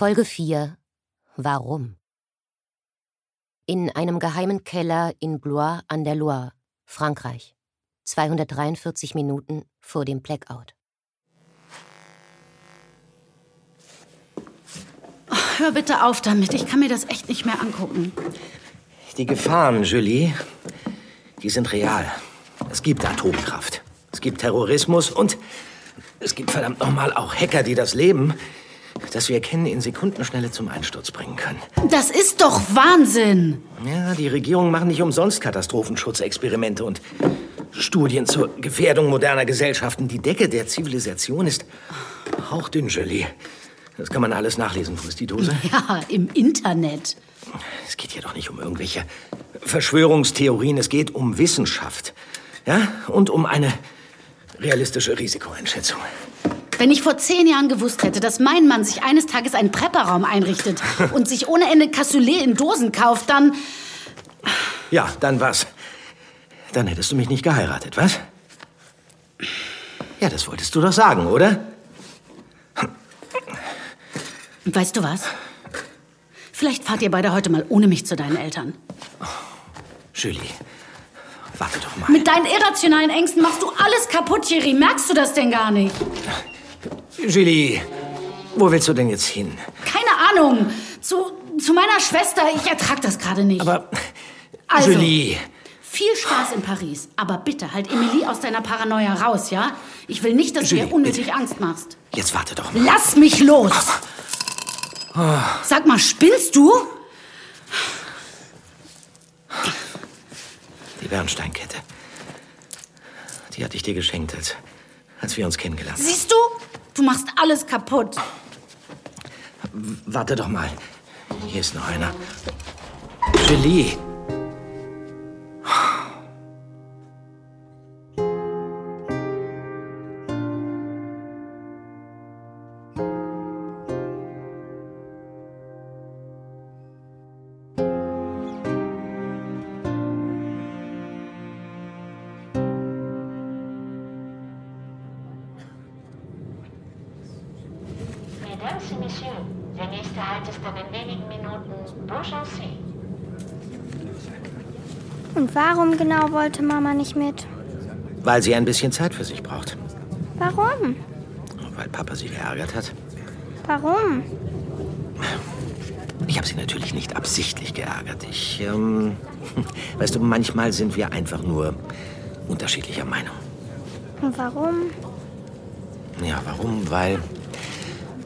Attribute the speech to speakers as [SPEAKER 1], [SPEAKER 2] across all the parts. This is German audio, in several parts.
[SPEAKER 1] Folge 4 Warum? In einem geheimen Keller in Blois an der Loire, Frankreich. 243 Minuten vor dem Blackout.
[SPEAKER 2] Oh, hör bitte auf damit. Ich kann mir das echt nicht mehr angucken.
[SPEAKER 3] Die Gefahren, Julie, die sind real. Es gibt Atomkraft. Es gibt Terrorismus und es gibt verdammt nochmal auch Hacker, die das Leben, das wir kennen, in Sekundenschnelle zum Einsturz bringen können.
[SPEAKER 2] Das ist doch Wahnsinn!
[SPEAKER 3] Ja, die Regierungen machen nicht umsonst Katastrophenschutzexperimente und Studien zur Gefährdung moderner Gesellschaften. Die Decke der Zivilisation ist hauchdünn, Julie. Das kann man alles nachlesen. Wo ist die Dose?
[SPEAKER 2] Ja, im Internet.
[SPEAKER 3] Es geht hier doch nicht um irgendwelche Verschwörungstheorien. Es geht um Wissenschaft. Ja? Und um eine realistische Risikoeinschätzung.
[SPEAKER 2] Wenn ich vor zehn Jahren gewusst hätte, dass mein Mann sich eines Tages einen Prepperraum einrichtet und sich ohne Ende Cassoulet in Dosen kauft, dann...
[SPEAKER 3] Ja, dann was? Dann hättest du mich nicht geheiratet, was? Ja, das wolltest du doch sagen, oder?
[SPEAKER 2] Weißt du was? Vielleicht fahrt ihr beide heute mal ohne mich zu deinen Eltern.
[SPEAKER 3] Julie, warte doch mal.
[SPEAKER 2] Mit deinen irrationalen Ängsten machst du alles kaputt, Jerry. Merkst du das denn gar nicht?
[SPEAKER 3] Julie, wo willst du denn jetzt hin?
[SPEAKER 2] Keine Ahnung. Zu, zu meiner Schwester. Ich ertrag das gerade nicht.
[SPEAKER 3] Aber,
[SPEAKER 2] Also.
[SPEAKER 3] Julie,
[SPEAKER 2] Viel Spaß in Paris. Aber bitte halt Emilie aus deiner Paranoia raus, ja? Ich will nicht, dass du
[SPEAKER 3] Julie,
[SPEAKER 2] ihr unnötig
[SPEAKER 3] bitte.
[SPEAKER 2] Angst machst.
[SPEAKER 3] jetzt warte doch mal.
[SPEAKER 2] Lass mich los! Sag mal, spinnst du?
[SPEAKER 3] Die Bernsteinkette. Die hatte ich dir geschenkt, als, als wir uns kennengelernt haben.
[SPEAKER 2] Siehst du? Du machst alles kaputt.
[SPEAKER 3] Warte doch mal. Hier ist noch einer. Julie.
[SPEAKER 4] Genau wollte Mama nicht mit?
[SPEAKER 3] Weil sie ein bisschen Zeit für sich braucht.
[SPEAKER 4] Warum?
[SPEAKER 3] Weil Papa sie geärgert hat.
[SPEAKER 4] Warum?
[SPEAKER 3] Ich habe sie natürlich nicht absichtlich geärgert. Ich, ähm, weißt du, manchmal sind wir einfach nur unterschiedlicher Meinung.
[SPEAKER 4] Und warum?
[SPEAKER 3] Ja, warum? Weil,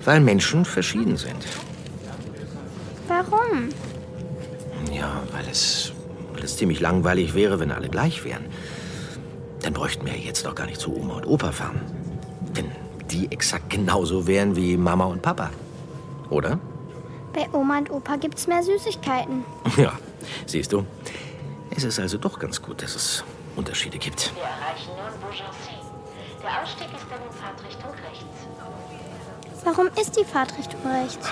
[SPEAKER 3] weil Menschen verschieden sind.
[SPEAKER 4] Warum?
[SPEAKER 3] Ja, weil es, es ziemlich langweilig wäre, wenn alle gleich wären. Dann bräuchten wir jetzt doch gar nicht zu Oma und Opa fahren. Wenn die exakt genauso wären wie Mama und Papa. Oder?
[SPEAKER 4] Bei Oma und Opa gibt's mehr Süßigkeiten.
[SPEAKER 3] Ja, siehst du. Es ist also doch ganz gut, dass es Unterschiede gibt.
[SPEAKER 5] Wir erreichen nun Beaugency. Der Ausstieg ist dann in Fahrtrichtung rechts.
[SPEAKER 4] Warum ist die Fahrtrichtung rechts?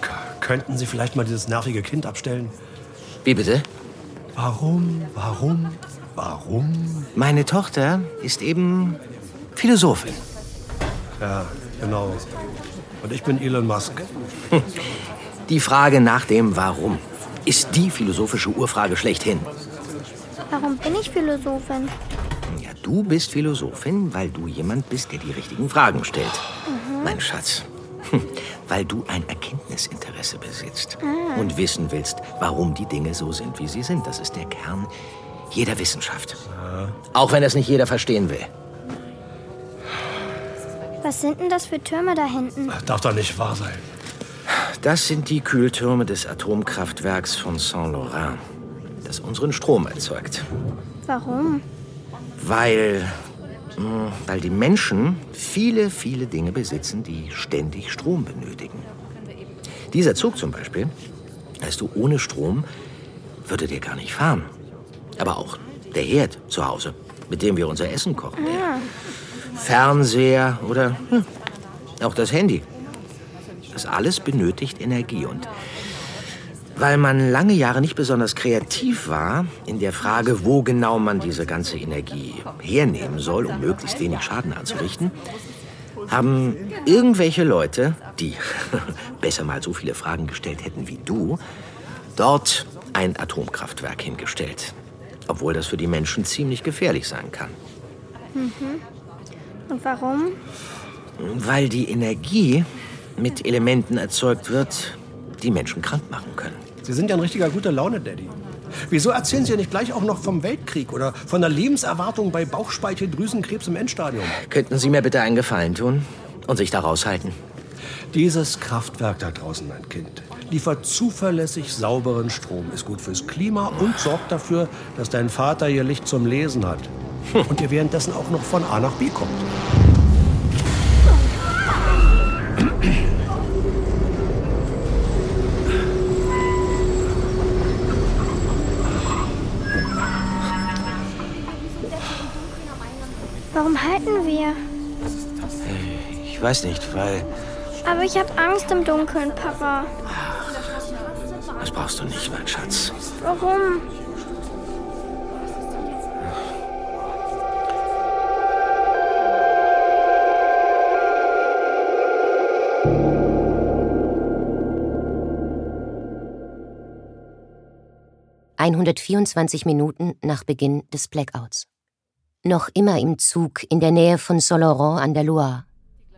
[SPEAKER 6] K könnten Sie vielleicht mal dieses nervige Kind abstellen?
[SPEAKER 3] Wie bitte?
[SPEAKER 6] Warum, warum, warum?
[SPEAKER 3] Meine Tochter ist eben Philosophin.
[SPEAKER 6] Ja, genau. Und ich bin Elon Musk.
[SPEAKER 3] Die Frage nach dem Warum ist die philosophische Urfrage schlechthin.
[SPEAKER 4] Warum bin ich Philosophin?
[SPEAKER 3] Ja, du bist Philosophin, weil du jemand bist, der die richtigen Fragen stellt.
[SPEAKER 4] Mhm.
[SPEAKER 3] Mein Schatz. Hm, Weil du ein Erkenntnisinteresse besitzt und wissen willst, warum die Dinge so sind, wie sie sind. Das ist der Kern jeder Wissenschaft. Auch wenn es nicht jeder verstehen will.
[SPEAKER 4] Was sind denn das für Türme da hinten?
[SPEAKER 6] Darf doch nicht wahr sein.
[SPEAKER 3] Das sind die Kühltürme des Atomkraftwerks von Saint-Laurent, das unseren Strom erzeugt.
[SPEAKER 4] Warum?
[SPEAKER 3] Weil, weil die Menschen viele, viele Dinge besitzen, die ständig Strom benötigen. Dieser Zug zum Beispiel, weißt du, ohne Strom würde der gar nicht fahren. Aber auch der Herd zu Hause, mit dem wir unser Essen kochen. Der Fernseher oder hm, auch das Handy. Das alles benötigt Energie. Und weil man lange Jahre nicht besonders kreativ war in der Frage, wo genau man diese ganze Energie hernehmen soll, um möglichst wenig Schaden anzurichten, haben irgendwelche Leute, die besser mal so viele Fragen gestellt hätten wie du, dort ein Atomkraftwerk hingestellt. Obwohl das für die Menschen ziemlich gefährlich sein kann.
[SPEAKER 4] Und warum?
[SPEAKER 3] Weil die Energie mit Elementen erzeugt wird, die Menschen krank machen können.
[SPEAKER 6] Sie sind ja ein richtiger guter Laune, Daddy. Wieso erzählen Sie ja nicht gleich auch noch vom Weltkrieg oder von der Lebenserwartung bei Bauchspeicheldrüsenkrebs im Endstadium?
[SPEAKER 3] Könnten Sie mir bitte einen Gefallen tun und sich da raushalten?
[SPEAKER 6] Dieses Kraftwerk da draußen, mein Kind, liefert zuverlässig sauberen Strom, ist gut fürs Klima und sorgt dafür, dass dein Vater hier Licht zum Lesen hat. Und ihr währenddessen auch noch von A nach B kommt.
[SPEAKER 3] Ich weiß nicht, weil.
[SPEAKER 4] Aber ich habe Angst im Dunkeln, Papa.
[SPEAKER 3] Das brauchst du nicht, mein Schatz.
[SPEAKER 4] Warum?
[SPEAKER 1] ...124 Minuten nach Beginn des Blackouts. Noch immer im Zug in der Nähe von Soloron an der Loire,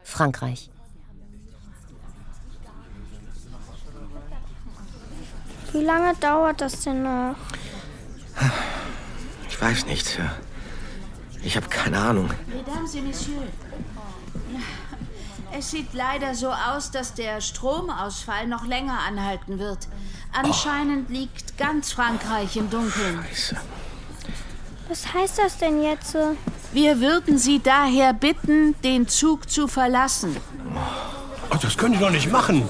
[SPEAKER 1] Frankreich.
[SPEAKER 4] Wie lange dauert das denn noch?
[SPEAKER 3] Ich weiß nicht. Ich habe keine Ahnung.
[SPEAKER 7] Mesdames et Messieurs, es sieht leider so aus, dass der Stromausfall noch länger anhalten wird. Anscheinend liegt ganz Frankreich im Dunkeln.
[SPEAKER 3] Scheiße.
[SPEAKER 4] Was heißt das denn jetzt?
[SPEAKER 7] Wir würden Sie daher bitten, den Zug zu verlassen.
[SPEAKER 6] Ach, das könnt ihr doch nicht machen.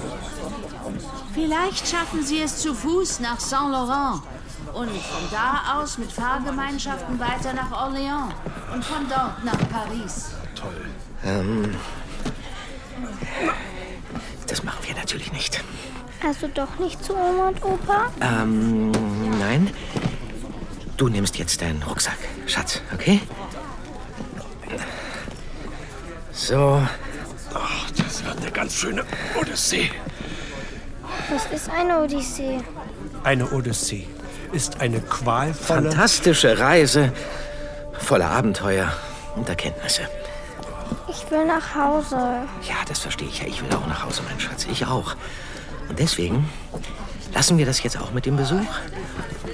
[SPEAKER 7] Vielleicht schaffen Sie es zu Fuß nach Saint-Laurent und von da aus mit Fahrgemeinschaften weiter nach Orléans und von dort nach Paris.
[SPEAKER 3] Das machen wir natürlich nicht.
[SPEAKER 4] Also doch nicht zu Oma und Opa?
[SPEAKER 3] Ähm, nein. Du nimmst jetzt deinen Rucksack, Schatz, okay? So,
[SPEAKER 6] Ach, das wird eine ganz schöne Odyssee.
[SPEAKER 4] Was ist eine Odyssee?
[SPEAKER 6] Eine Odyssee ist eine qualvolle...
[SPEAKER 3] fantastische Reise voller Abenteuer und Erkenntnisse.
[SPEAKER 4] Ich will nach Hause.
[SPEAKER 3] Ja, das verstehe ich ja. Ich will auch nach Hause, mein Schatz. Ich auch. Und deswegen lassen wir das jetzt auch mit dem Besuch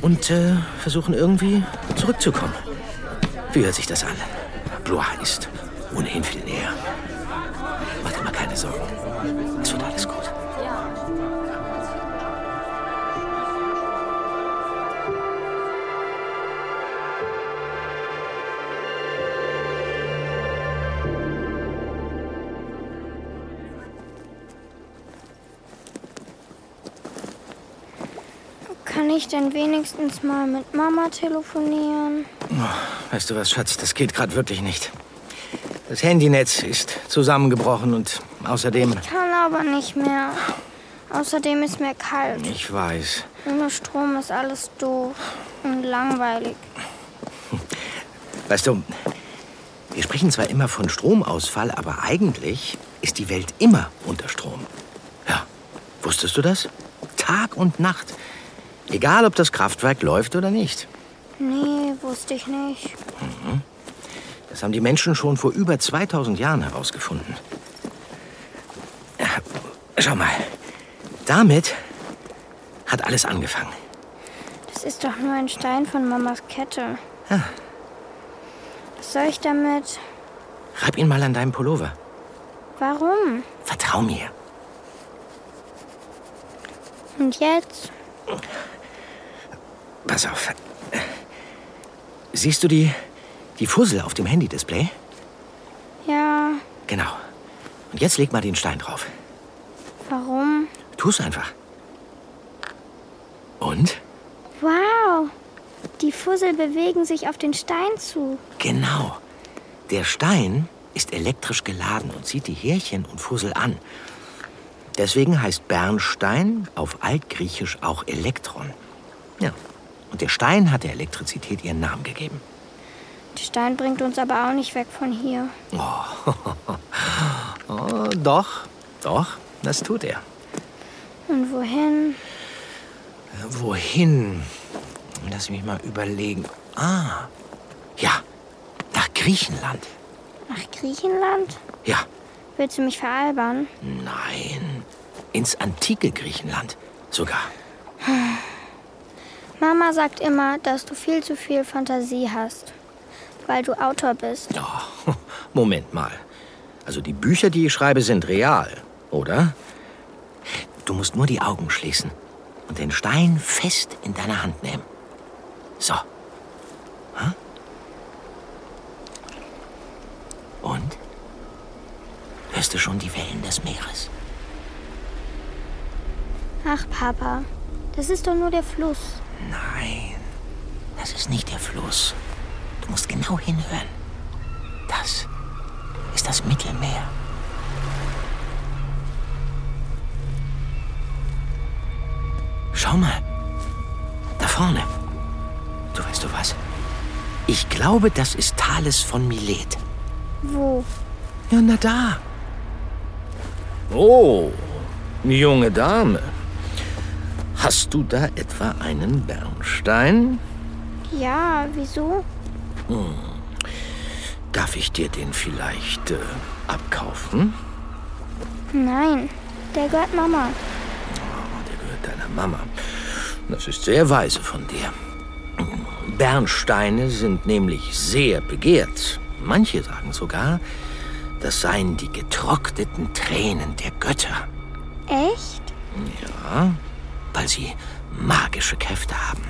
[SPEAKER 3] und äh, versuchen irgendwie zurückzukommen. Wie hört sich das an? Blois ist ohnehin viel näher. Mach dir mal keine Sorgen.
[SPEAKER 4] Ich denn wenigstens mal mit Mama telefonieren?
[SPEAKER 3] Weißt du was, Schatz, das geht gerade wirklich nicht. Das Handynetz ist zusammengebrochen und außerdem,
[SPEAKER 4] Kann aber nicht mehr. Außerdem ist mir kalt.
[SPEAKER 3] ich weiß.
[SPEAKER 4] Ohne Strom ist alles doof und langweilig.
[SPEAKER 3] Weißt du, wir sprechen zwar immer von Stromausfall, aber eigentlich ist die Welt immer unter Strom. Ja, wusstest du das? Tag und Nacht. Egal, ob das Kraftwerk läuft oder nicht.
[SPEAKER 4] Nee, wusste ich nicht.
[SPEAKER 3] Das haben die Menschen schon vor über 2000 Jahren herausgefunden. Schau mal, damit hat alles angefangen.
[SPEAKER 4] Das ist doch nur ein Stein von Mamas Kette.
[SPEAKER 3] Ja.
[SPEAKER 4] Was soll ich damit?
[SPEAKER 3] Reib ihn mal an deinem Pullover.
[SPEAKER 4] Warum?
[SPEAKER 3] Vertrau mir.
[SPEAKER 4] Und jetzt?
[SPEAKER 3] Pass auf. Siehst du die, die Fussel auf dem Handy-Display?
[SPEAKER 4] Ja,
[SPEAKER 3] Genau. Und jetzt leg mal den Stein drauf.
[SPEAKER 4] warum?
[SPEAKER 3] Tu's einfach. Und?
[SPEAKER 4] Wow! Die Fussel bewegen sich auf den Stein zu.
[SPEAKER 3] Genau. Der Stein ist elektrisch geladen und zieht die Härchen und Fussel an. Deswegen heißt Bernstein auf Altgriechisch auch Elektron. Ja. Und der Stein hat der Elektrizität ihren Namen gegeben.
[SPEAKER 4] Der Stein bringt uns aber auch nicht weg von hier.
[SPEAKER 3] doch, doch, das tut er.
[SPEAKER 4] Und wohin?
[SPEAKER 3] Wohin? Lass mich mal überlegen. Ah, ja, nach Griechenland.
[SPEAKER 4] Nach Griechenland?
[SPEAKER 3] Ja,
[SPEAKER 4] Willst du mich veralbern?
[SPEAKER 3] nein, ins antike Griechenland sogar.
[SPEAKER 4] Mama sagt immer, dass du viel zu viel Fantasie hast, weil du Autor bist.
[SPEAKER 3] Oh, Moment mal. Also die Bücher, die ich schreibe, sind real, oder? Du musst nur die Augen schließen und den Stein fest in deiner Hand nehmen. So. Und? Hörst du schon die Wellen des Meeres?
[SPEAKER 4] Ach, Papa, das ist doch nur der Fluss.
[SPEAKER 3] Nein, das ist nicht der Fluss. Du musst genau hinhören. Das ist das Mittelmeer. Schau mal. Da vorne. Du weißt du was? Ich glaube, das ist Thales von Milet.
[SPEAKER 4] Wo?
[SPEAKER 3] Ja, na da. Oh, junge Dame. Hast du da etwa einen Bernstein?
[SPEAKER 4] Ja, wieso?
[SPEAKER 3] Darf ich dir den vielleicht äh, abkaufen?
[SPEAKER 4] Nein, der gehört Mama.
[SPEAKER 3] Der gehört deiner Mama. Das ist sehr weise von dir. Bernsteine sind nämlich sehr begehrt. Manche sagen sogar, das seien die getrockneten Tränen der Götter.
[SPEAKER 4] Echt?
[SPEAKER 3] Ja, weil sie magische Kräfte haben.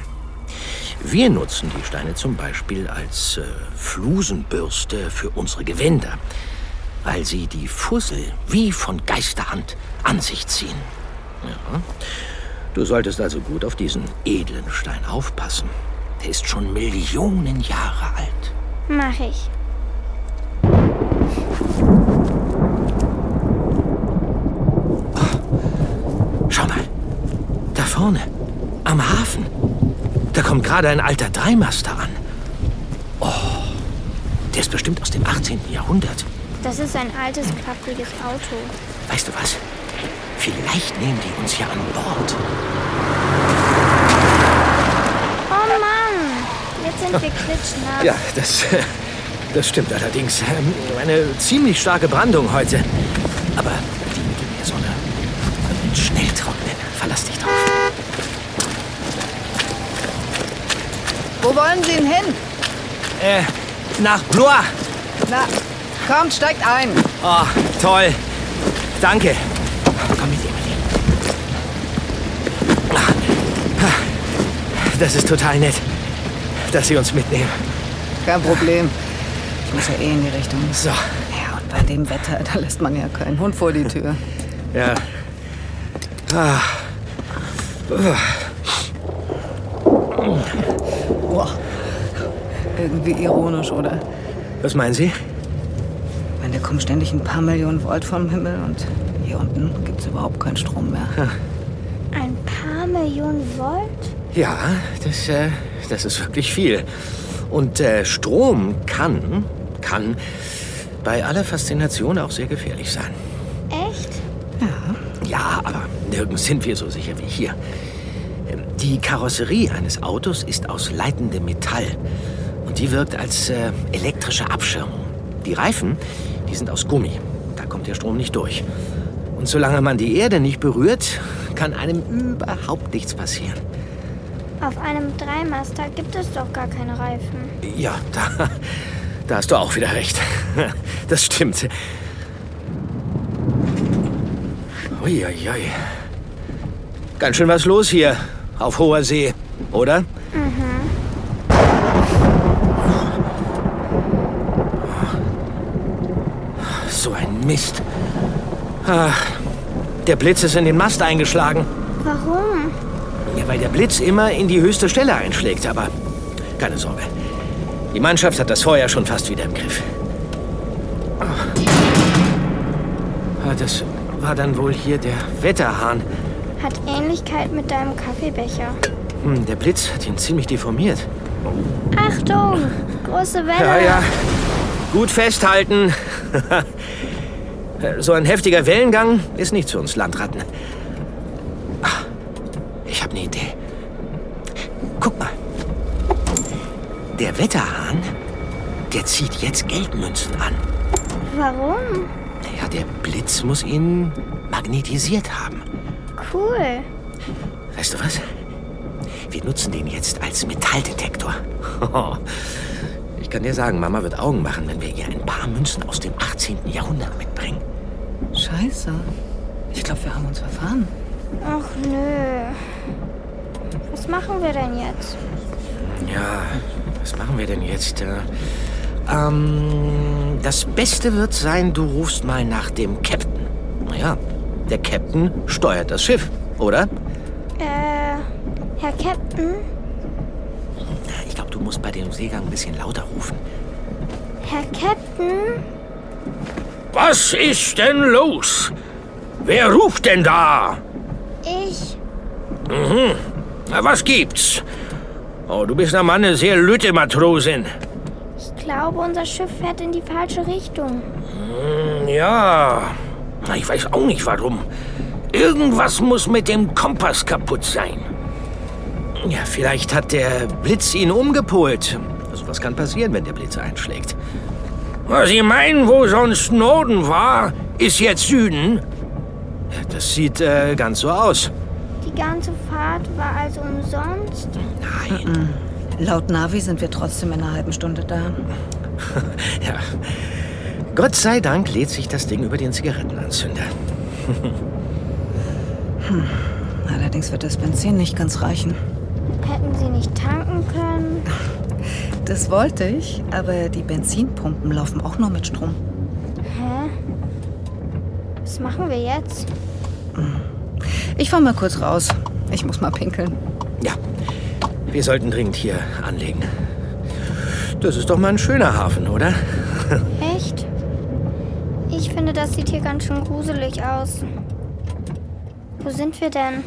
[SPEAKER 3] Wir nutzen die Steine zum Beispiel als äh, Flusenbürste für unsere Gewänder, weil sie die Fussel wie von Geisterhand an sich ziehen. Ja. Du solltest also gut auf diesen edlen Stein aufpassen. Der ist schon Millionen Jahre alt.
[SPEAKER 4] Mach ich.
[SPEAKER 3] Schau mal, da vorne, am Hafen. Da kommt gerade ein alter Dreimaster an. Oh, der ist bestimmt aus dem 18. Jahrhundert.
[SPEAKER 4] Das ist ein altes, klappriges Auto.
[SPEAKER 3] Weißt du was? Vielleicht nehmen die uns hier an Bord.
[SPEAKER 4] Oh Mann! Jetzt sind wir klitschnass.
[SPEAKER 3] Ja, das, das stimmt allerdings. Ähm, Eine ziemlich starke Brandung heute. Aber die Mittelmeersonne wird uns schnell trocknen. Verlass dich drauf.
[SPEAKER 8] Wo wollen Sie denn hin?
[SPEAKER 3] Äh, nach Blois.
[SPEAKER 8] Na, kommt, steigt ein.
[SPEAKER 3] Oh, toll. Danke. Komm mit, Emily. Das ist total nett, dass Sie uns mitnehmen.
[SPEAKER 8] Kein Problem. Ich muss ja eh in die Richtung.
[SPEAKER 3] So,
[SPEAKER 8] Ja, und bei dem Wetter, da lässt man ja keinen Hund vor die Tür.
[SPEAKER 3] ja. Ah.
[SPEAKER 8] Boah. Irgendwie ironisch, oder?
[SPEAKER 3] Was meinen Sie?
[SPEAKER 8] Wenn da kommen ständig ein paar Millionen Volt vom Himmel und hier unten gibt's überhaupt keinen Strom mehr.
[SPEAKER 4] Ein paar Millionen Volt?
[SPEAKER 3] Ja, das, äh, das ist wirklich viel. Und äh, Strom kann, kann bei aller Faszination auch sehr gefährlich sein.
[SPEAKER 4] Echt?
[SPEAKER 3] Ja, aber nirgends sind wir so sicher wie hier. Die Karosserie eines Autos ist aus leitendem Metall. Und die wirkt als äh, elektrische Abschirmung. Die Reifen, die sind aus Gummi. Da kommt der Strom nicht durch. Und solange man die Erde nicht berührt, kann einem überhaupt nichts passieren.
[SPEAKER 4] Auf einem Dreimaster gibt es doch gar keine Reifen.
[SPEAKER 3] Ja, da, da hast du auch wieder recht. Das stimmt. Uiuiui. Ganz schön was los hier auf hoher See, oder? So ein Mist. Ach, der Blitz ist in den Mast eingeschlagen.
[SPEAKER 4] Warum?
[SPEAKER 3] Ja, weil der Blitz immer in die höchste Stelle einschlägt, aber keine Sorge. Die Mannschaft hat das Feuer schon fast wieder im Griff. Ah, Das war dann wohl hier der Wetterhahn.
[SPEAKER 4] Hat Ähnlichkeit mit deinem Kaffeebecher.
[SPEAKER 3] Hm, der Blitz hat ihn ziemlich deformiert.
[SPEAKER 4] Achtung! Große Welle!
[SPEAKER 3] Ja, ja. Gut festhalten. So ein heftiger Wellengang ist nicht für uns Landratten. Ah, ich habe eine Idee. Guck mal. Der Wetterhahn, der zieht jetzt Geldmünzen an.
[SPEAKER 4] Warum?
[SPEAKER 3] Ja, der Blitz muss ihn magnetisiert haben.
[SPEAKER 4] Cool.
[SPEAKER 3] Weißt du was? Wir nutzen den jetzt als Metalldetektor. Ich kann dir sagen, Mama wird Augen machen, wenn wir ihr ein paar Münzen aus dem 18. Jahrhundert mitbringen.
[SPEAKER 8] Scheiße. Ich glaube, wir haben uns verfahren.
[SPEAKER 4] Ach nö. Was machen wir denn jetzt?
[SPEAKER 3] Ja, was machen wir denn jetzt? Äh, Ähm, das Beste wird sein, du rufst mal nach dem Captain. Naja, der Captain steuert das Schiff, oder?
[SPEAKER 4] Äh, Herr Captain?
[SPEAKER 3] Ich glaube, du musst bei dem Seegang ein bisschen lauter rufen.
[SPEAKER 4] Herr Captain?
[SPEAKER 3] Was ist denn los? Wer ruft denn da?
[SPEAKER 4] Ich.
[SPEAKER 3] Mhm. Na, was gibt's? Oh, du bist na Mann eine sehr lütte Matrosin.
[SPEAKER 4] Ich glaube, unser Schiff fährt in die falsche Richtung.
[SPEAKER 3] Hm, ja. Na, ich weiß auch nicht warum. Irgendwas muss mit dem Kompass kaputt sein. Ja, vielleicht hat der Blitz ihn umgepolt. Also was kann passieren, wenn der Blitz einschlägt? Was Sie meinen, wo sonst Norden war, ist jetzt Süden? Das sieht äh, ganz so aus.
[SPEAKER 4] Die ganze Fahrt war also umsonst?
[SPEAKER 3] Nein.
[SPEAKER 8] Laut Navi sind wir trotzdem in einer halben Stunde da.
[SPEAKER 3] Ja. Gott sei Dank lädt sich das Ding über den Zigarettenanzünder.
[SPEAKER 8] Hm. Allerdings wird das Benzin nicht ganz reichen.
[SPEAKER 4] Hätten Sie nicht tanken können?
[SPEAKER 8] Das wollte ich, aber die Benzinpumpen laufen auch nur mit Strom.
[SPEAKER 4] Hä? Was machen wir jetzt?
[SPEAKER 8] Ich fahr mal kurz raus. Ich muss mal pinkeln.
[SPEAKER 3] Ja, wir sollten dringend hier anlegen. Das ist doch mal ein schöner Hafen, oder?
[SPEAKER 4] Das sieht hier ganz schön gruselig aus. Wo sind wir denn?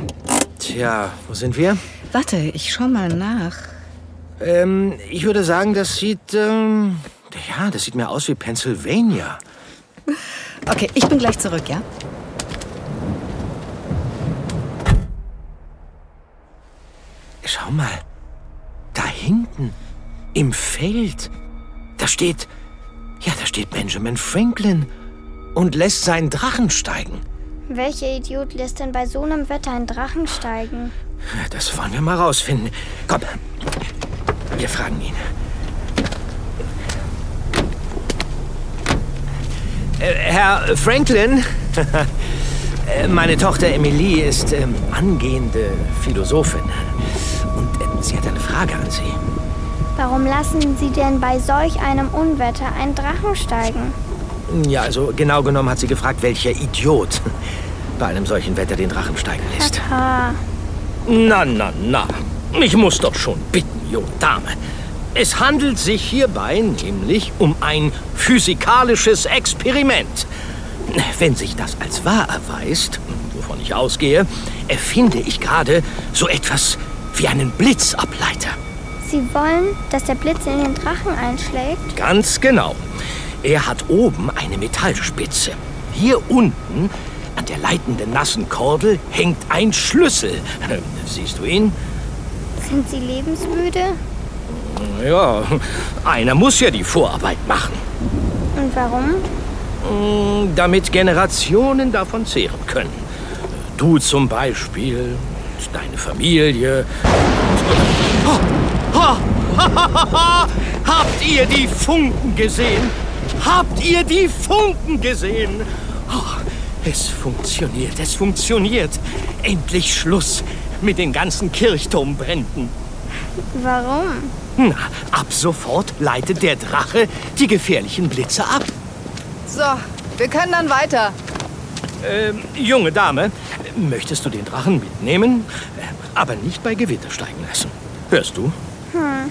[SPEAKER 3] Tja, wo sind wir?
[SPEAKER 8] Warte, ich schau mal nach.
[SPEAKER 3] Ähm, ich würde sagen, das sieht, ähm, ja, das sieht mir aus wie Pennsylvania.
[SPEAKER 8] Okay, ich bin gleich zurück, ja?
[SPEAKER 3] Schau mal, da hinten, im Feld, da steht, ja, da steht Benjamin Franklin und lässt seinen Drachen steigen.
[SPEAKER 4] Welcher Idiot lässt denn bei so einem Wetter einen Drachen steigen?
[SPEAKER 3] Das wollen wir mal rausfinden. Komm, wir fragen ihn. Äh, Herr Franklin, meine Tochter Emilie ist ähm, angehende Philosophin. Und ähm, sie hat eine Frage an Sie.
[SPEAKER 4] Warum lassen Sie denn bei solch einem Unwetter einen Drachen steigen?
[SPEAKER 3] Ja, also genau genommen hat sie gefragt, welcher Idiot bei einem solchen Wetter den Drachen steigen lässt. Na, na, na. Ich muss doch schon bitten, junge Dame. Es handelt sich hierbei nämlich um ein physikalisches Experiment. Wenn sich das als wahr erweist, wovon ich ausgehe, erfinde ich gerade so etwas wie einen Blitzableiter.
[SPEAKER 4] Sie wollen, dass der Blitz in den Drachen einschlägt?
[SPEAKER 3] Ganz genau. Er hat oben eine Metallspitze. Hier unten, an der leitenden nassen Kordel, hängt ein Schlüssel. Siehst du ihn?
[SPEAKER 4] Sind Sie lebensmüde?
[SPEAKER 3] Ja, einer muss ja die Vorarbeit machen.
[SPEAKER 4] Und warum?
[SPEAKER 3] Mm, Damit Generationen davon zehren können. Du zum Beispiel, deine Familie. Oh, oh, Habt ihr die Funken gesehen? Habt ihr die Funken gesehen? Oh, es funktioniert, es funktioniert. Endlich Schluss mit den ganzen Kirchturmbränden.
[SPEAKER 4] Warum?
[SPEAKER 3] Na, ab sofort leitet der Drache die gefährlichen Blitze ab.
[SPEAKER 8] So, wir können dann weiter.
[SPEAKER 3] Ähm, junge Dame, möchtest du den Drachen mitnehmen? Äh, Aber nicht bei Gewitter steigen lassen. Hörst du?
[SPEAKER 4] Hm.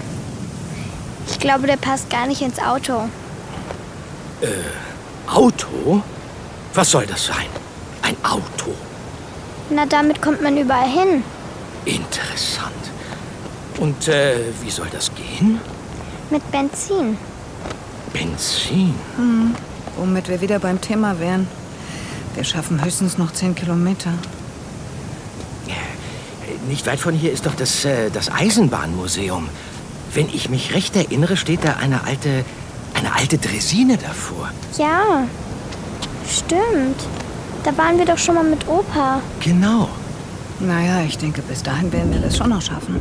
[SPEAKER 4] Ich glaube, der passt gar nicht ins Auto.
[SPEAKER 3] Äh, Auto? Was soll das sein? Ein Auto?
[SPEAKER 4] Na, damit kommt man überall hin.
[SPEAKER 3] Interessant. Und äh, wie soll das gehen?
[SPEAKER 4] Mit Benzin.
[SPEAKER 3] Benzin?
[SPEAKER 8] Hm, womit wir wieder beim Thema wären. Wir schaffen höchstens noch zehn Kilometer.
[SPEAKER 3] Nicht weit von hier ist doch das, äh, das Eisenbahnmuseum. Wenn ich mich recht erinnere, steht da eine alte, eine alte Dresine davor.
[SPEAKER 4] Ja, stimmt. Da waren wir doch schon mal mit Opa.
[SPEAKER 3] Genau.
[SPEAKER 8] Naja, ich denke, bis dahin werden wir das schon noch schaffen.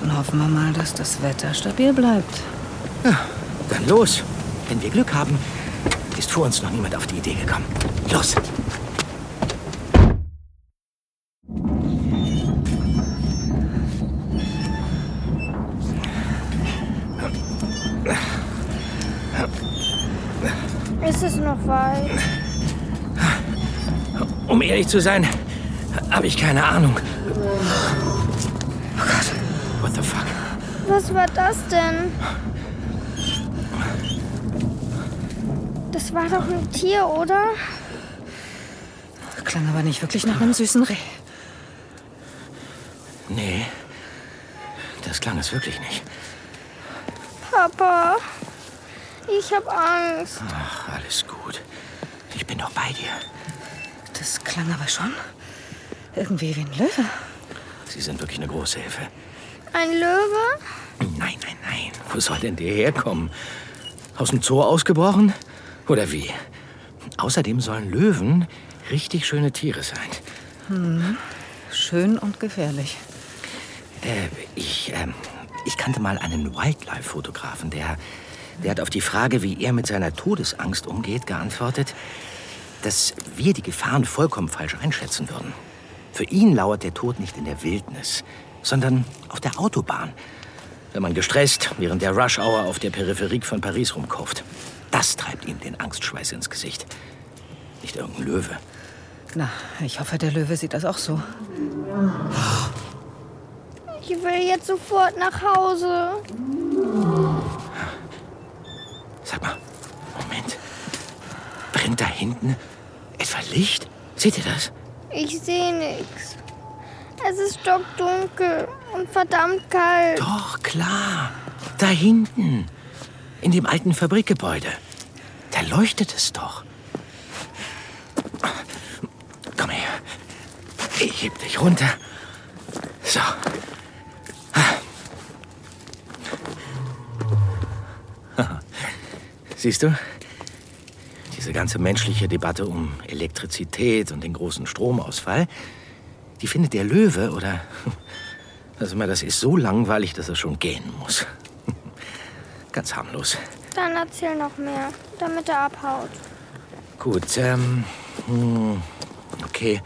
[SPEAKER 8] Dann hoffen wir mal, dass das Wetter stabil bleibt.
[SPEAKER 3] Ja, dann los. Wenn wir Glück haben, ist vor uns noch niemand auf die Idee gekommen. Los.
[SPEAKER 4] Weit?
[SPEAKER 3] Um ehrlich zu sein, habe ich keine Ahnung. Oh Gott. What the fuck?
[SPEAKER 4] Was war das denn? Das war doch ein Tier, oder?
[SPEAKER 8] Klang aber nicht wirklich nach einem süßen Reh.
[SPEAKER 3] Nee, das klang es wirklich nicht.
[SPEAKER 4] Papa, ich hab Angst.
[SPEAKER 3] Ach, alles gut. Ich bin doch bei dir.
[SPEAKER 8] Das klang aber schon irgendwie wie ein Löwe.
[SPEAKER 3] Sie sind wirklich eine große Hilfe.
[SPEAKER 4] Ein Löwe?
[SPEAKER 3] Nein, nein, nein. Wo soll denn der herkommen? Aus dem Zoo ausgebrochen? Oder wie? Außerdem sollen Löwen richtig schöne Tiere sein.
[SPEAKER 8] Hm. Schön und gefährlich.
[SPEAKER 3] Äh, ich, ähm, ich kannte mal einen Wildlife-Fotografen, der, der hat auf die Frage, wie er mit seiner Todesangst umgeht, geantwortet, dass wir die Gefahren vollkommen falsch einschätzen würden. Für ihn lauert der Tod nicht in der Wildnis, sondern auf der Autobahn. Wenn man gestresst während der Rush-Hour auf der Peripherie von Paris rumkauft. Das treibt ihm den Angstschweiß ins Gesicht. Nicht irgendein Löwe.
[SPEAKER 8] Na, ich hoffe, der Löwe sieht das auch so.
[SPEAKER 4] Ich will jetzt sofort nach Hause.
[SPEAKER 3] Sag mal, Moment. Brennt da hinten etwa Licht? Seht ihr das?
[SPEAKER 4] Ich sehe nichts. Es ist stockdunkel und verdammt kalt.
[SPEAKER 3] Doch, klar. Da hinten. In dem alten Fabrikgebäude. Da leuchtet es doch. Komm her. Ich heb dich runter. So. Siehst du? Diese ganze menschliche Debatte um Elektrizität und den großen Stromausfall, die findet der Löwe oder also mal, das ist so langweilig, dass er schon gähnen muss. Ganz harmlos.
[SPEAKER 4] Dann erzähl noch mehr, damit er abhaut.
[SPEAKER 3] Gut, ähm, hm, okay.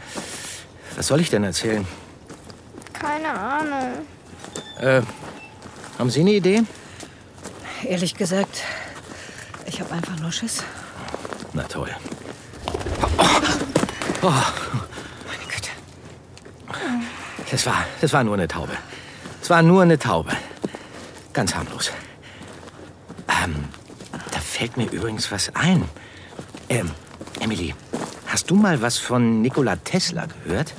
[SPEAKER 3] Was soll ich denn erzählen?
[SPEAKER 4] Keine Ahnung.
[SPEAKER 3] Äh, haben Sie eine Idee?
[SPEAKER 8] Ehrlich gesagt, ich habe einfach nur Schiss.
[SPEAKER 3] Na toll. Oh, oh.
[SPEAKER 8] Meine Güte.
[SPEAKER 3] Das war, das war nur eine Taube. Es war nur eine Taube. Ganz harmlos. Ähm, da fällt mir übrigens was ein. Ähm, Emily, hast du mal was von Nikola Tesla gehört?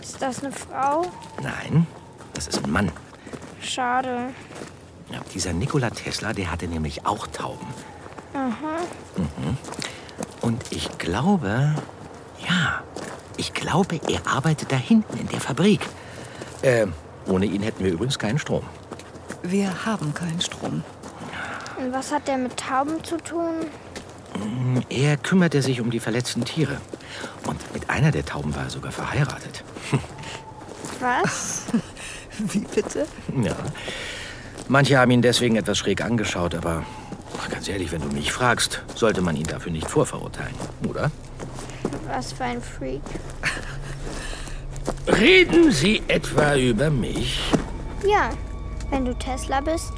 [SPEAKER 4] Ist das eine Frau?
[SPEAKER 3] Nein, das ist ein Mann.
[SPEAKER 4] Schade.
[SPEAKER 3] Ja, dieser Nikola Tesla, der hatte nämlich auch Tauben. Mhm. Und ich glaube, ja, ich glaube, er arbeitet da hinten in der Fabrik. Äh, ohne ihn hätten wir übrigens keinen Strom.
[SPEAKER 8] Wir haben keinen Strom.
[SPEAKER 4] Und was hat der mit Tauben zu tun?
[SPEAKER 3] Mm, Er kümmerte sich um die verletzten Tiere. Und mit einer der Tauben war er sogar verheiratet.
[SPEAKER 4] Was?
[SPEAKER 8] Wie bitte?
[SPEAKER 3] Ja. Manche haben ihn deswegen etwas schräg angeschaut, aber ach, ganz ehrlich, wenn du mich fragst, sollte man ihn dafür nicht vorverurteilen, oder?
[SPEAKER 4] Was für ein Freak.
[SPEAKER 3] Reden Sie etwa über mich?
[SPEAKER 4] Ja, wenn du Tesla bist.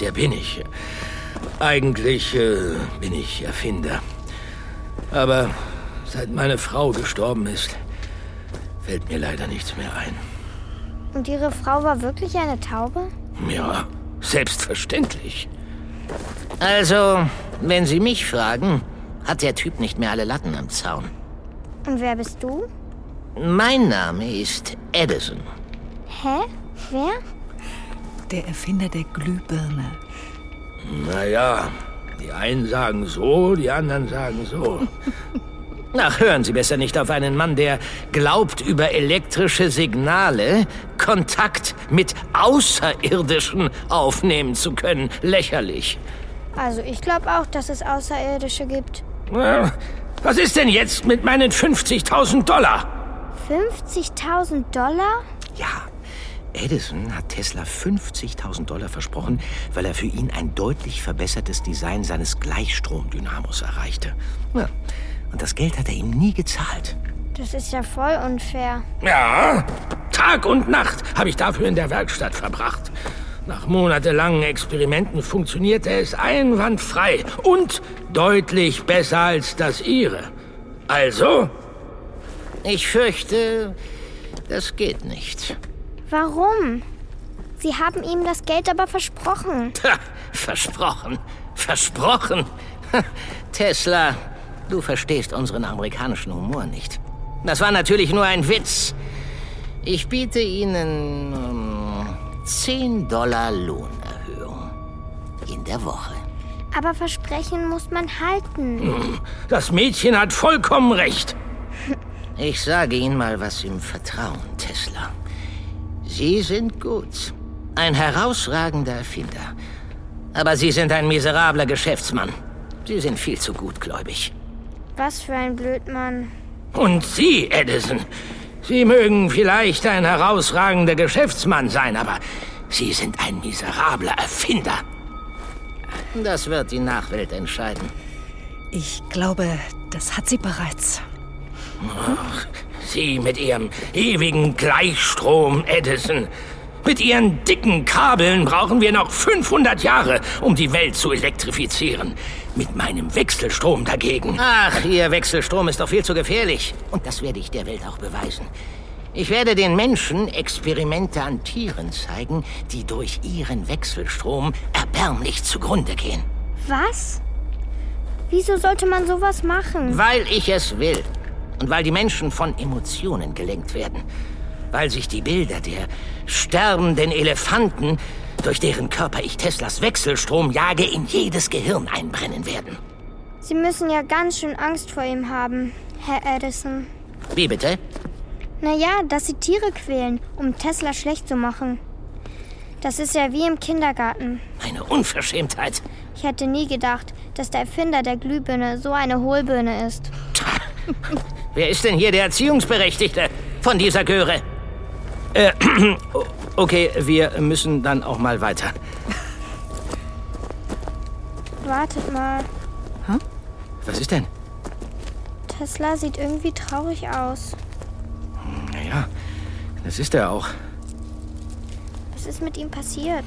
[SPEAKER 3] Der bin ich. Eigentlich äh, bin ich Erfinder. Aber seit meine Frau gestorben ist, fällt mir leider nichts mehr ein.
[SPEAKER 4] Und ihre Frau war wirklich eine Taube?
[SPEAKER 3] Ja, selbstverständlich. Also, wenn Sie mich fragen, hat der Typ nicht mehr alle Latten am Zaun.
[SPEAKER 4] Und wer bist du?
[SPEAKER 3] Mein Name ist Edison.
[SPEAKER 4] Hä? Wer?
[SPEAKER 8] Der Erfinder der Glühbirne.
[SPEAKER 3] Naja, Die einen sagen so, die anderen sagen so. Ach, hören Sie besser nicht auf einen Mann, der glaubt, über elektrische Signale Kontakt mit Außerirdischen aufnehmen zu können. Lächerlich.
[SPEAKER 4] Also ich glaube auch, dass es Außerirdische gibt.
[SPEAKER 3] Was ist denn jetzt mit meinen 50.000 Dollar?
[SPEAKER 4] 50.000 Dollar?
[SPEAKER 3] Ja, Edison hat Tesla 50.000 Dollar versprochen, weil er für ihn ein deutlich verbessertes Design seines Gleichstromdynamos erreichte. Ja, und das Geld hat er ihm nie gezahlt.
[SPEAKER 4] Das ist ja voll unfair.
[SPEAKER 3] Ja, Tag und Nacht habe ich dafür in der Werkstatt verbracht. Nach monatelangen Experimenten funktionierte es einwandfrei und deutlich besser als das ihre. Also, ich fürchte, das geht nicht.
[SPEAKER 4] Warum? Sie haben ihm das Geld aber versprochen.
[SPEAKER 3] Versprochen, versprochen. Tesla, du verstehst unseren amerikanischen Humor nicht. Das war natürlich nur ein Witz. Ich biete Ihnen ähm, 10 Dollar Lohnerhöhung in der Woche.
[SPEAKER 4] Aber Versprechen muss man halten.
[SPEAKER 3] Das Mädchen hat vollkommen recht. Ich sage Ihnen mal was im Vertrauen, Tesla. Sie sind gut. Ein herausragender Erfinder. Aber Sie sind ein miserabler Geschäftsmann. Sie sind viel zu gutgläubig.
[SPEAKER 4] Was für ein Blödmann.
[SPEAKER 3] Und Sie, Edison, Sie mögen vielleicht ein herausragender Geschäftsmann sein, aber Sie sind ein miserabler Erfinder. Das wird die Nachwelt entscheiden.
[SPEAKER 8] Ich glaube, das hat sie bereits.
[SPEAKER 3] Ach, Sie mit Ihrem ewigen Gleichstrom, Edison. Mit Ihren dicken Kabeln brauchen wir noch 500 Jahre, um die Welt zu elektrifizieren. Mit meinem Wechselstrom dagegen. Ach, Ihr Wechselstrom ist doch viel zu gefährlich. Und das werde ich der Welt auch beweisen. Ich werde den Menschen Experimente an Tieren zeigen, die durch ihren Wechselstrom erbärmlich zugrunde gehen.
[SPEAKER 4] Was? Wieso sollte man sowas machen?
[SPEAKER 3] Weil ich es will. Und weil die Menschen von Emotionen gelenkt werden. Weil sich die Bilder der sterbenden Elefanten, durch deren Körper ich Teslas Wechselstrom jage, in jedes Gehirn einbrennen werden.
[SPEAKER 4] Sie müssen ja ganz schön Angst vor ihm haben, Herr Edison.
[SPEAKER 3] Wie bitte?
[SPEAKER 4] Naja, dass sie Tiere quälen, um Tesla schlecht zu machen. Das ist ja wie im Kindergarten.
[SPEAKER 3] Eine Unverschämtheit.
[SPEAKER 4] Ich hätte nie gedacht, dass der Erfinder der Glühbirne so eine Hohlbirne ist.
[SPEAKER 3] Wer ist denn hier der Erziehungsberechtigte von dieser Göre? Äh, okay, wir müssen dann auch mal weiter.
[SPEAKER 4] Wartet mal.
[SPEAKER 3] Was ist denn?
[SPEAKER 4] Tesla sieht irgendwie traurig aus.
[SPEAKER 3] Naja, das ist er auch.
[SPEAKER 4] Was ist mit ihm passiert?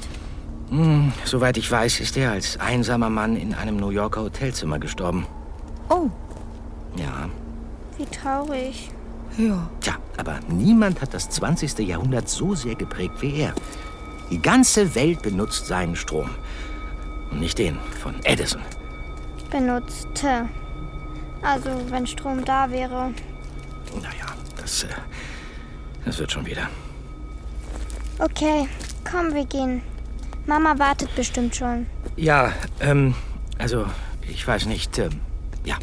[SPEAKER 3] Hm, soweit ich weiß, ist er als einsamer Mann in einem New Yorker Hotelzimmer gestorben.
[SPEAKER 8] Oh,
[SPEAKER 3] Ja.
[SPEAKER 4] Wie traurig.
[SPEAKER 8] Ja.
[SPEAKER 3] Tja, aber niemand hat das 20. Jahrhundert so sehr geprägt wie er. Die ganze Welt benutzt seinen Strom. Und nicht den von Edison.
[SPEAKER 4] Benutzte. Also, wenn Strom da wäre.
[SPEAKER 3] Naja, das, äh, das wird schon wieder.
[SPEAKER 4] Okay, komm, wir gehen. Mama wartet bestimmt schon.
[SPEAKER 3] Ja, ähm, also, ich weiß nicht, ähm, ja,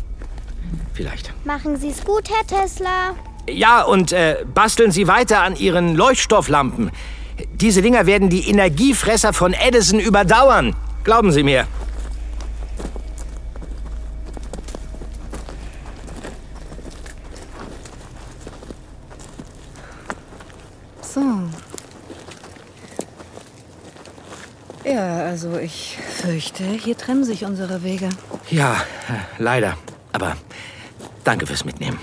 [SPEAKER 3] vielleicht.
[SPEAKER 4] Machen Sie es gut, Herr Tesla.
[SPEAKER 3] Ja, und äh, basteln Sie weiter an Ihren Leuchtstofflampen. Diese Dinger werden die Energiefresser von Edison überdauern. Glauben Sie mir.
[SPEAKER 8] So. Ja, also ich fürchte, hier trennen sich unsere Wege.
[SPEAKER 3] Ja, äh, leider. Aber danke fürs Mitnehmen.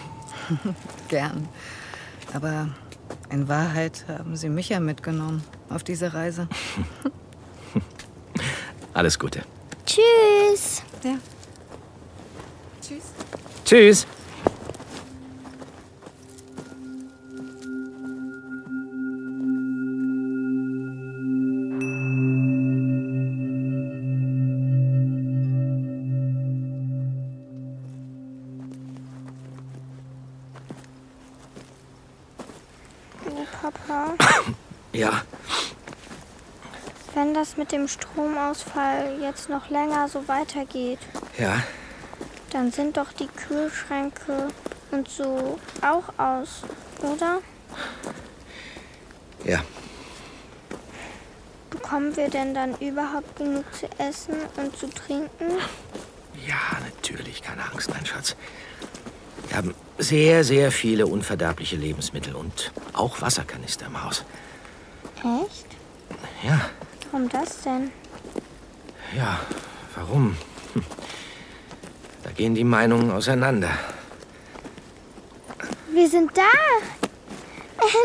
[SPEAKER 8] Gern. Aber in Wahrheit haben Sie mich ja mitgenommen auf diese Reise.
[SPEAKER 3] Alles Gute.
[SPEAKER 4] Tschüss.
[SPEAKER 8] Ja. Tschüss.
[SPEAKER 3] Tschüss.
[SPEAKER 4] Dem Stromausfall jetzt noch länger so weitergeht,
[SPEAKER 3] Ja,
[SPEAKER 4] dann sind doch die Kühlschränke und so auch aus, oder?
[SPEAKER 3] ja.
[SPEAKER 4] Bekommen wir denn dann überhaupt genug zu essen und zu trinken?
[SPEAKER 3] Ja, natürlich, keine Angst, mein Schatz. Wir haben sehr, sehr viele unverderbliche Lebensmittel und auch Wasserkanister im Haus.
[SPEAKER 4] Echt?
[SPEAKER 3] Ja,
[SPEAKER 4] Warum das denn?
[SPEAKER 3] ja, warum? Hm. Da gehen die Meinungen auseinander.
[SPEAKER 4] Wir sind da!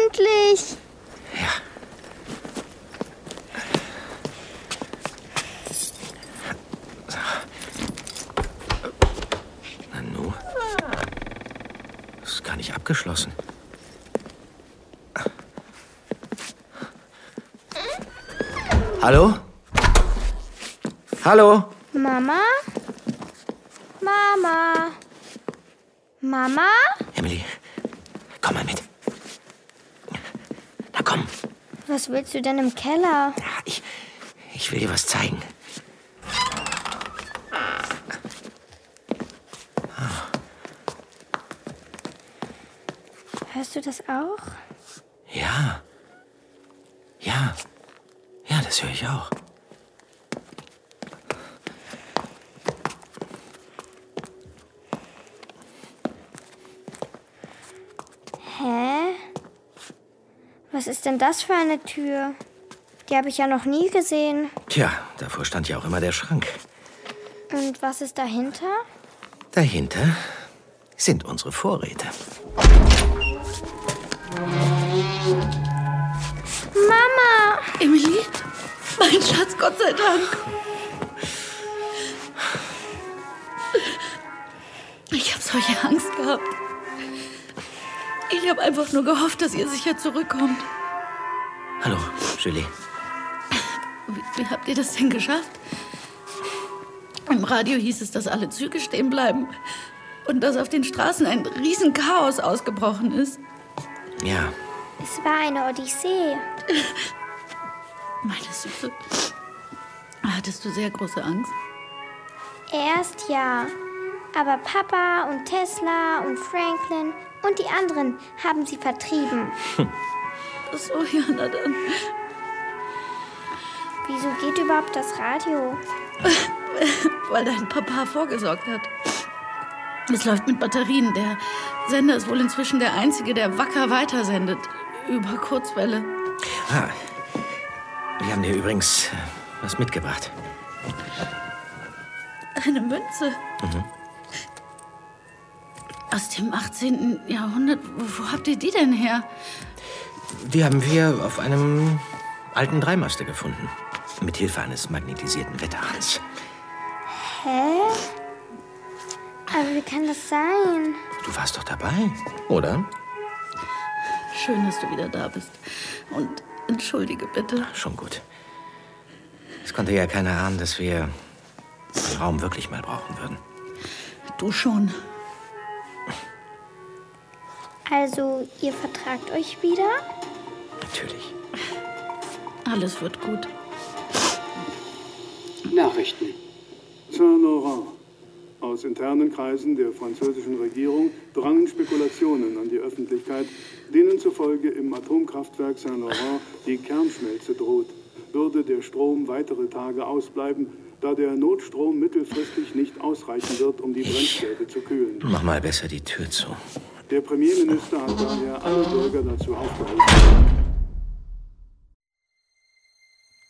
[SPEAKER 4] Endlich!
[SPEAKER 3] Ja. Nanu? Das ist gar nicht abgeschlossen. Hallo? Hallo?
[SPEAKER 4] Mama? Mama? Mama?
[SPEAKER 3] Emily, komm mal mit. Na komm,
[SPEAKER 4] Was willst du denn im Keller?
[SPEAKER 3] ich, ich will dir was zeigen.
[SPEAKER 4] Hörst du das auch?
[SPEAKER 3] Ja. Das höre ich auch.
[SPEAKER 4] Hä? Was ist denn das für eine Tür? Die habe ich ja noch nie gesehen.
[SPEAKER 3] Tja, davor stand ja auch immer der Schrank.
[SPEAKER 4] Und was ist dahinter?
[SPEAKER 3] Dahinter sind unsere Vorräte.
[SPEAKER 4] Mama!
[SPEAKER 2] Emily? Mein Schatz, Gott sei Dank. Ich habe solche Angst gehabt. Ich habe einfach nur gehofft, dass ihr sicher zurückkommt.
[SPEAKER 3] Hallo, Julie.
[SPEAKER 2] Wie, wie habt ihr das denn geschafft? Im Radio hieß es, dass alle Züge stehen bleiben und dass auf den Straßen ein Riesenchaos ausgebrochen ist.
[SPEAKER 3] Ja,
[SPEAKER 4] Es war eine Odyssee.
[SPEAKER 2] Süße. Hattest du sehr große Angst?
[SPEAKER 4] Erst ja. Aber Papa und Tesla und Franklin und die anderen haben sie vertrieben.
[SPEAKER 2] Ach so, ja, na dann.
[SPEAKER 4] Wieso geht überhaupt das Radio?
[SPEAKER 2] Weil dein Papa vorgesorgt hat. Es läuft mit Batterien. Der Sender ist wohl inzwischen der einzige, der wacker weitersendet. Über Kurzwelle.
[SPEAKER 3] ah, wir haben dir übrigens äh, was mitgebracht.
[SPEAKER 2] Eine Münze. Aus dem 18. Jahrhundert. Wo, wo habt ihr die denn her?
[SPEAKER 3] Die haben wir auf einem alten Dreimaster gefunden. Mit Hilfe eines magnetisierten Wetterhahns.
[SPEAKER 4] Hä? Aber wie kann das sein?
[SPEAKER 3] Du warst doch dabei, oder?
[SPEAKER 2] Schön, dass du wieder da bist. Und entschuldige bitte.
[SPEAKER 3] Schon gut. Es konnte ja keiner ahnen, dass wir den Raum wirklich mal brauchen würden.
[SPEAKER 2] Du schon.
[SPEAKER 4] Also, ihr vertragt euch wieder?
[SPEAKER 3] Natürlich.
[SPEAKER 2] Alles wird gut.
[SPEAKER 9] Nachrichten. Aus internen Kreisen der französischen Regierung drangen Spekulationen an die Öffentlichkeit, denen zufolge im Atomkraftwerk Saint-Laurent die Kernschmelze droht. Würde der Strom weitere Tage ausbleiben, da der Notstrom mittelfristig nicht ausreichen wird, um die Brennstäbe zu kühlen.
[SPEAKER 3] Mach mal besser die Tür zu.
[SPEAKER 9] Der Premierminister hat daher alle Bürger dazu aufgerufen,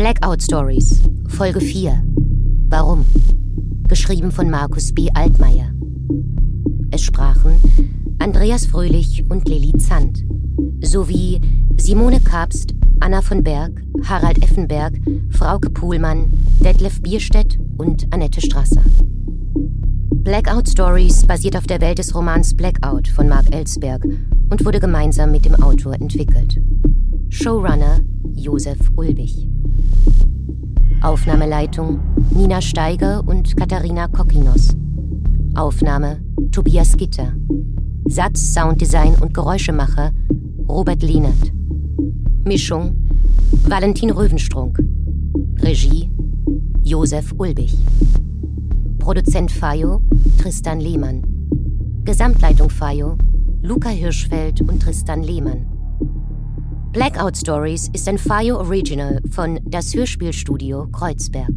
[SPEAKER 1] Blackout Stories, Folge 4. Warum? Geschrieben von Markus B. Altmaier. Es sprachen Andreas Fröhlich und Lilly Zandt sowie Simone Kabst, Anna von Berg, Harald Effenberg, Frauke Pohlmann, Detlef Bierstedt und Annette Strasser. Blackout Stories basiert auf der Welt des Romans Blackout von Mark Ellsberg und wurde gemeinsam mit dem Autor entwickelt. Showrunner Josef Ulbich. Aufnahmeleitung Nina Steiger und Katharina Kokinos. Aufnahme Tobias Gitter. Satz, Sounddesign und Geräuschemacher Robert Lienert. Mischung Valentin Röwenstrunk. Regie Josef Ulbich. Produzent Fayo Tristan Lehmann. Gesamtleitung Fayo Luca Hirschfeld und Tristan Lehmann. Blackout Stories ist ein Fayo Original von Das Hörspielstudio Kreuzberg.